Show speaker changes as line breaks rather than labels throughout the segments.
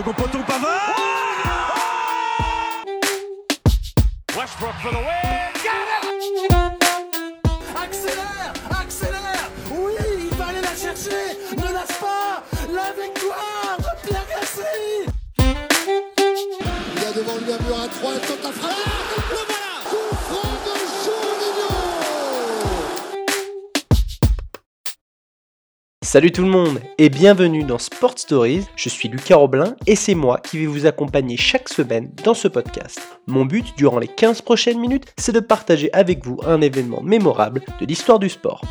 second poteau, Pavard.
Westbrook for the win.
Accélère Accélère. Oui, il va aller la chercher. Ne lâche pas. La victoire de Pierre Gasly.
Il a devant lui un mur à 3, il tente la frappe.
Salut tout le monde et bienvenue dans Sport Stories, je suis Lucas Roblin et c'est moi qui vais vous accompagner chaque semaine dans ce podcast. Mon but durant les 15 prochaines minutes, c'est de partager avec vous un événement mémorable de l'histoire du sport.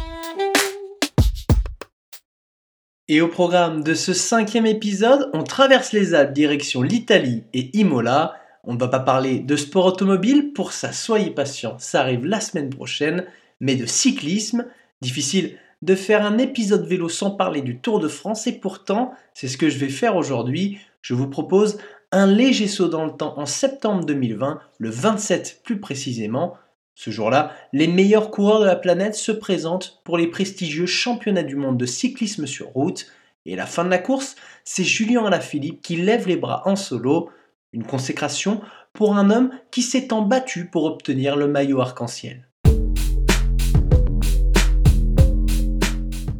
Et au programme de ce cinquième épisode, on traverse les Alpes direction l'Italie et Imola. On ne va pas parler de sport automobile, pour ça soyez patients, ça arrive la semaine prochaine, mais de cyclisme, difficile de faire un épisode vélo sans parler du Tour de France et pourtant, c'est ce que je vais faire aujourd'hui. Je vous propose un léger saut dans le temps en septembre 2020, le 27 plus précisément. Ce jour-là, les meilleurs coureurs de la planète se présentent pour les prestigieux championnats du monde de cyclisme sur route. Et la fin de la course, c'est Julien Alaphilippe qui lève les bras en solo, une consécration pour un homme qui s'est battu pour obtenir le maillot arc-en-ciel.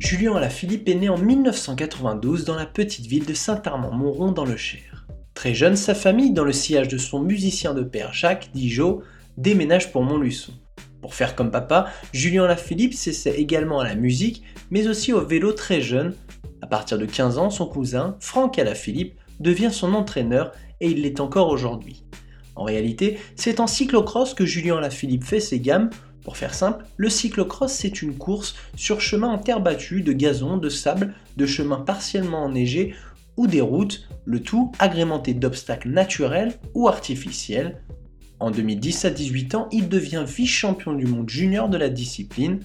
Julien Alaphilippe est né en 1992 dans la petite ville de Saint-Armand-Montrond dans le Cher. Très jeune, sa famille, dans le sillage de son musicien de père Jacques Dijon, déménage pour Montluçon. Pour faire comme papa, Julien Alaphilippe s'essaie également à la musique, mais aussi au vélo très jeune. À partir de 15 ans, son cousin, Franck Alaphilippe, devient son entraîneur et il l'est encore aujourd'hui. En réalité, c'est en cyclocross que Julien Alaphilippe fait ses gammes pour faire simple, le cyclocross c'est une course sur chemin en terre battue, de gazon, de sable, de chemins partiellement enneigés ou des routes, le tout agrémenté d'obstacles naturels ou artificiels. En 2010 à 18 ans, il devient vice-champion du monde junior de la discipline.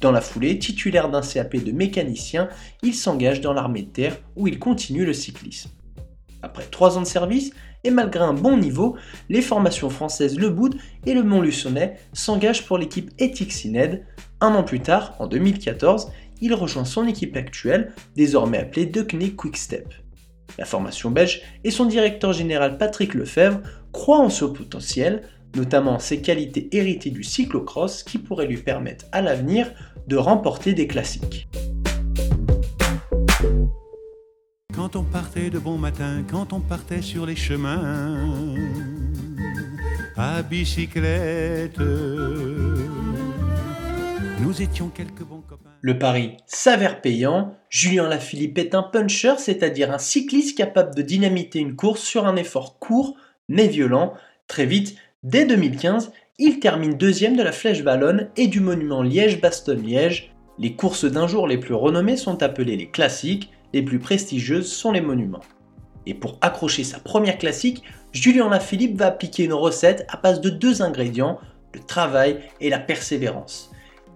Dans la foulée, titulaire d'un CAP de mécanicien, il s'engage dans l'armée de terre où il continue le cyclisme. Après trois ans de service, et malgré un bon niveau, les formations françaises Le Boud et le Montluçonnais s'engagent pour l'équipe Etixined. Un an plus tard, en 2014, il rejoint son équipe actuelle, désormais appelée Deceuninck Quickstep. La formation belge et son directeur général Patrick Lefebvre croient en ce potentiel, notamment ses qualités héritées du cyclocross qui pourraient lui permettre à l'avenir de remporter des classiques.
Quand on partait de bon matin, quand on partait sur les chemins, à bicyclette, nous étions.
Le pari s'avère payant. Julien Lafilippe est un puncher, c'est-à-dire un cycliste capable de dynamiter une course sur un effort court mais violent. Très vite, dès 2015, il termine deuxième de la Flèche Ballonne et du monument Liège-Bastogne-Liège. Les courses d'un jour les plus renommées sont appelées les classiques les plus prestigieuses sont les monuments. Et pour accrocher sa première classique, Julien Lafilippe va appliquer une recette à base de deux ingrédients, le travail et la persévérance.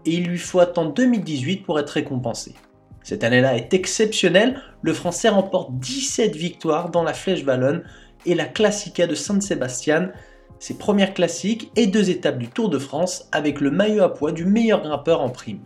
Et il lui faut attendre 2018 pour être récompensé. Cette année-là est exceptionnelle, le Français remporte 17 victoires dans la Flèche Wallonne et la Classica de Saint-Sébastien, ses premières classiques et deux étapes du Tour de France avec le maillot à poids du meilleur grimpeur en prime.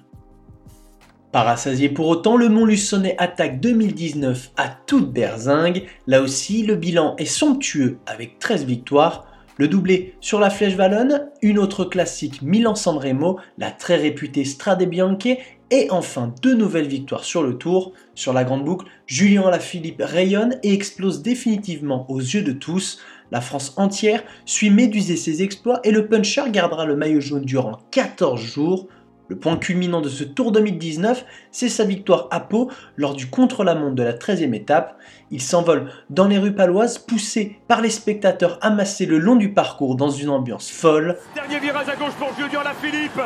Parassasié pour autant, le Montluçonnais attaque 2019 à toute berzingue. Là aussi, le bilan est somptueux avec 13 victoires. Le doublé sur la Flèche Wallonne, une autre classique Milan-San Remo, la très réputée Strade Bianche et enfin deux nouvelles victoires sur le tour. Sur la grande boucle, Julien Alaphilippe rayonne et explose définitivement aux yeux de tous. La France entière suit méduser ses exploits et le puncher gardera le maillot jaune durant 14 jours. Le point culminant de ce Tour 2019, c'est sa victoire à Pau lors du contre-la-montre de la 13e étape. Il s'envole dans les rues paloises, poussé par les spectateurs amassés le long du parcours dans une ambiance folle.
Dernier virage à gauche pour Julien Lafilippe.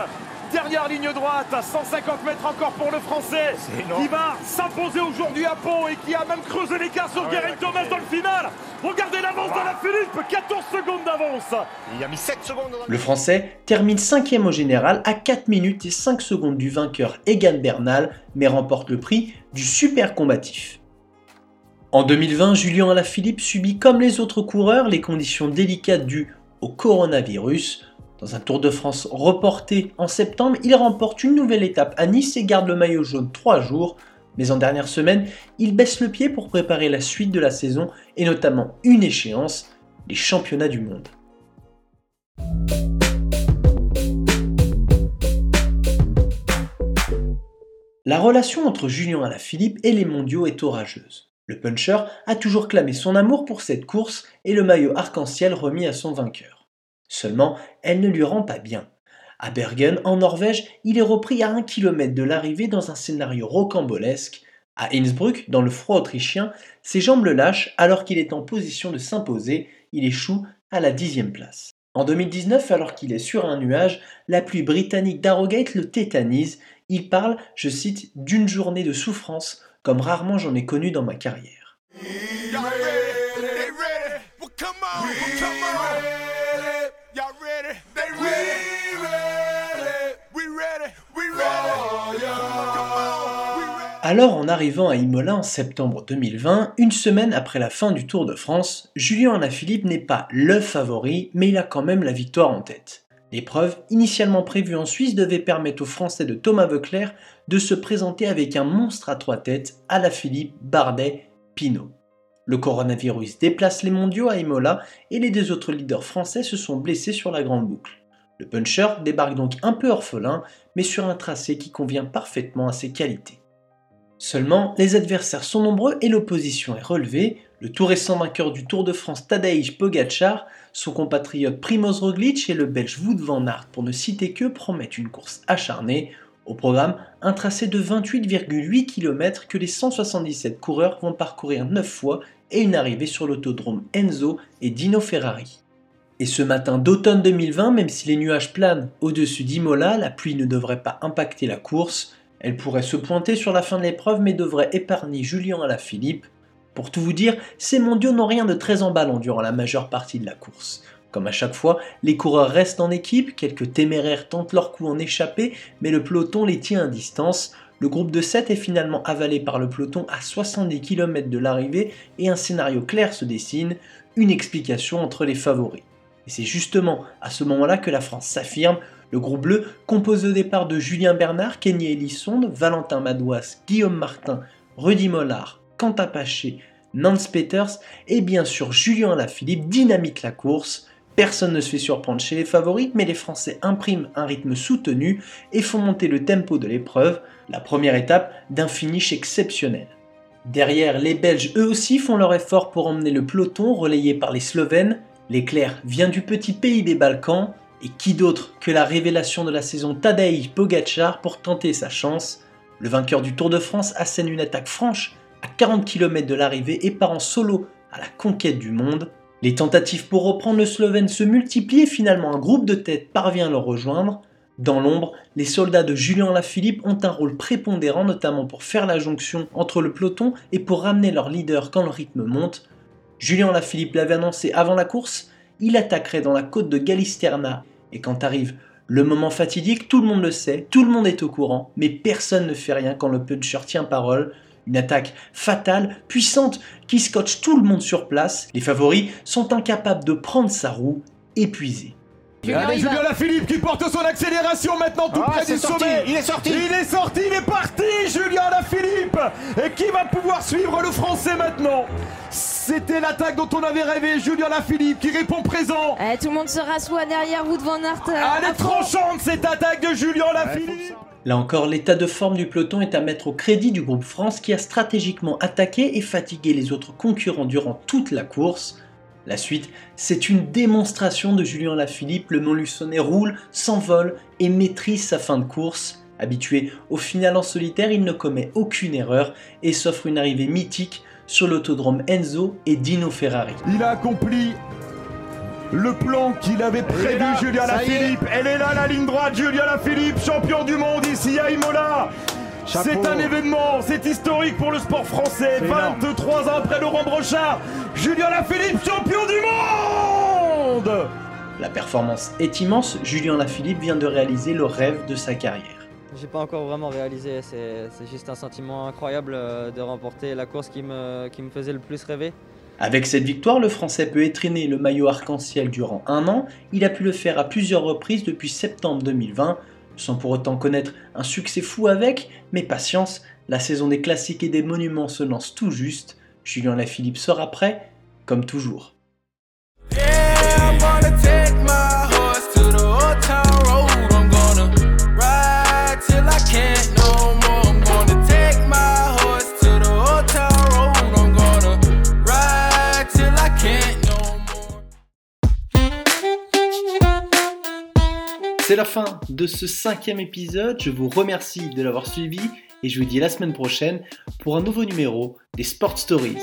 Dernière ligne droite, à 150 mètres encore pour le Français, qui va s'imposer aujourd'hui à Pau et qui a même creusé l'écart sur ah Thomas dans le final. Regardez l'avance de la Philippe, 14 secondes d'avance.
Il a mis 7 secondes. Le Français termine 5 au général à 4 minutes et 5 secondes du vainqueur Egan Bernal, mais remporte le prix du super combatif. En 2020, Julien Alaphilippe subit comme les autres coureurs les conditions délicates dues au coronavirus. Dans un Tour de France reporté en septembre, il remporte une nouvelle étape à Nice et garde le maillot jaune 3 jours. Mais en dernière semaine, il baisse le pied pour préparer la suite de la saison et notamment une échéance, les championnats du monde. La relation entre Julien Alaphilippe et les mondiaux est orageuse. Le puncher a toujours clamé son amour pour cette course et le maillot arc-en-ciel remis à son vainqueur. Seulement, elle ne lui rend pas bien. À Bergen, en Norvège, il est repris à un kilomètre de l'arrivée dans un scénario rocambolesque. À Innsbruck, dans le froid autrichien, ses jambes le lâchent alors qu'il est en position de s'imposer, il échoue à la dixième place. En 2019, alors qu'il est sur un nuage, la pluie britannique d'Arrogate le tétanise il parle, je cite, d'une journée de souffrance comme rarement j'en ai connu dans ma carrière. Alors en arrivant à Imola en septembre 2020, une semaine après la fin du Tour de France, Julien Alaphilippe n'est pas LE favori, mais il a quand même la victoire en tête. L'épreuve, initialement prévue en Suisse, devait permettre aux Français de Thomas Veuclair de se présenter avec un monstre à trois têtes à la Philippe, Bardet, Pinot. Le coronavirus déplace les mondiaux à Imola et les deux autres leaders français se sont blessés sur la grande boucle. Le puncher débarque donc un peu orphelin, mais sur un tracé qui convient parfaitement à ses qualités. Seulement, les adversaires sont nombreux et l'opposition est relevée. Le tout récent vainqueur du Tour de France Tadej Pogacar son compatriote Primoz Roglic et le Belge Wout van Aert, pour ne citer que, promettent une course acharnée. Au programme, un tracé de 28,8 km que les 177 coureurs vont parcourir 9 fois et une arrivée sur l'autodrome Enzo et Dino Ferrari. Et ce matin d'automne 2020, même si les nuages planent au-dessus d'Imola, la pluie ne devrait pas impacter la course. Elle pourrait se pointer sur la fin de l'épreuve mais devrait épargner Julien Alaphilippe. Pour tout vous dire, ces mondiaux n'ont rien de très emballant durant la majeure partie de la course. Comme à chaque fois, les coureurs restent en équipe, quelques téméraires tentent leur coup en échappée, mais le peloton les tient à distance. Le groupe de 7 est finalement avalé par le peloton à 70 km de l'arrivée et un scénario clair se dessine, une explication entre les favoris. Et c'est justement à ce moment-là que la France s'affirme. Le groupe bleu, composé au départ de Julien Bernard, Kenny Elissonde, Valentin Madouas, Guillaume Martin, Rudy Mollard, Quentin Paché, Nance Peters et bien sûr Julien Alaphilippe dynamite la course. Personne ne se fait surprendre chez les favoris, mais les Français impriment un rythme soutenu et font monter le tempo de l'épreuve, la première étape d'un finish exceptionnel. Derrière, les Belges eux aussi font leur effort pour emmener le peloton relayé par les Slovènes. L'éclair vient du petit pays des Balkans, et qui d'autre que la révélation de la saison Tadej Pogacar pour tenter sa chance? Le vainqueur du Tour de France assène une attaque franche à 40 km de l'arrivée et part en solo à la conquête du monde. Les tentatives pour reprendre le Slovène se multiplient et finalement un groupe de tête parvient à le rejoindre. Dans l'ombre, les soldats de Julien Lafilippe ont un rôle prépondérant notamment pour faire la jonction entre le peloton et pour ramener leur leader quand le rythme monte. Julien Lafilippe l'avait annoncé avant la course, il attaquerait dans la côte de Galisterna et quand arrive le moment fatidique, tout le monde le sait, tout le monde est au courant, mais personne ne fait rien quand le puncher tient parole. Une attaque fatale, puissante, qui scotche tout le monde sur place. Les favoris sont incapables de prendre sa roue, épuisés.
Allez, Julien Lafilippe qui porte son accélération maintenant tout ah, près du sommet.
Il est sorti.
Il est sorti, il est parti, Julien Lafilippe. Et qui va pouvoir suivre le Français maintenant? C'était l'attaque dont on avait rêvé, Julien Lafilippe qui répond présent.
Eh, tout le monde se rassoit derrière vous devant Aert.
Elle est tranchante cette attaque de Julien Lafilippe.
Là encore, l'état de forme du peloton est à mettre au crédit du groupe France qui a stratégiquement attaqué et fatigué les autres concurrents durant toute la course. La suite, c'est une démonstration de Julien Lafilippe, le Montluçonnet roule, s'envole et maîtrise sa fin de course. Habitué au final en solitaire, il ne commet aucune erreur et s'offre une arrivée mythique sur l'autodrome Enzo et Dino Ferrari.
Il a accompli le plan qu'il avait prévu, Julien Lafilippe. Elle est là, la ligne droite, Julien Lafilippe, champion du monde ici à Imola. C'est un événement, c'est historique pour le sport français. 23 ans après Laurent Brochard, Julien Lafilippe, champion du monde
La performance est immense, Julien Lafilippe vient de réaliser le rêve de sa carrière.
J'ai pas encore vraiment réalisé, c'est juste un sentiment incroyable euh, de remporter la course qui me, qui me faisait le plus rêver.
Avec cette victoire, le Français peut étraîner le maillot arc-en-ciel durant un an. Il a pu le faire à plusieurs reprises depuis septembre 2020, sans pour autant connaître un succès fou avec, mais patience, La saison des classiques et des monuments se lance tout juste. Julien Lafilippe sera prêt, comme toujours. C'est la fin de ce cinquième épisode. Je vous remercie de l'avoir suivi et je vous dis à la semaine prochaine pour un nouveau numéro des Sport Stories.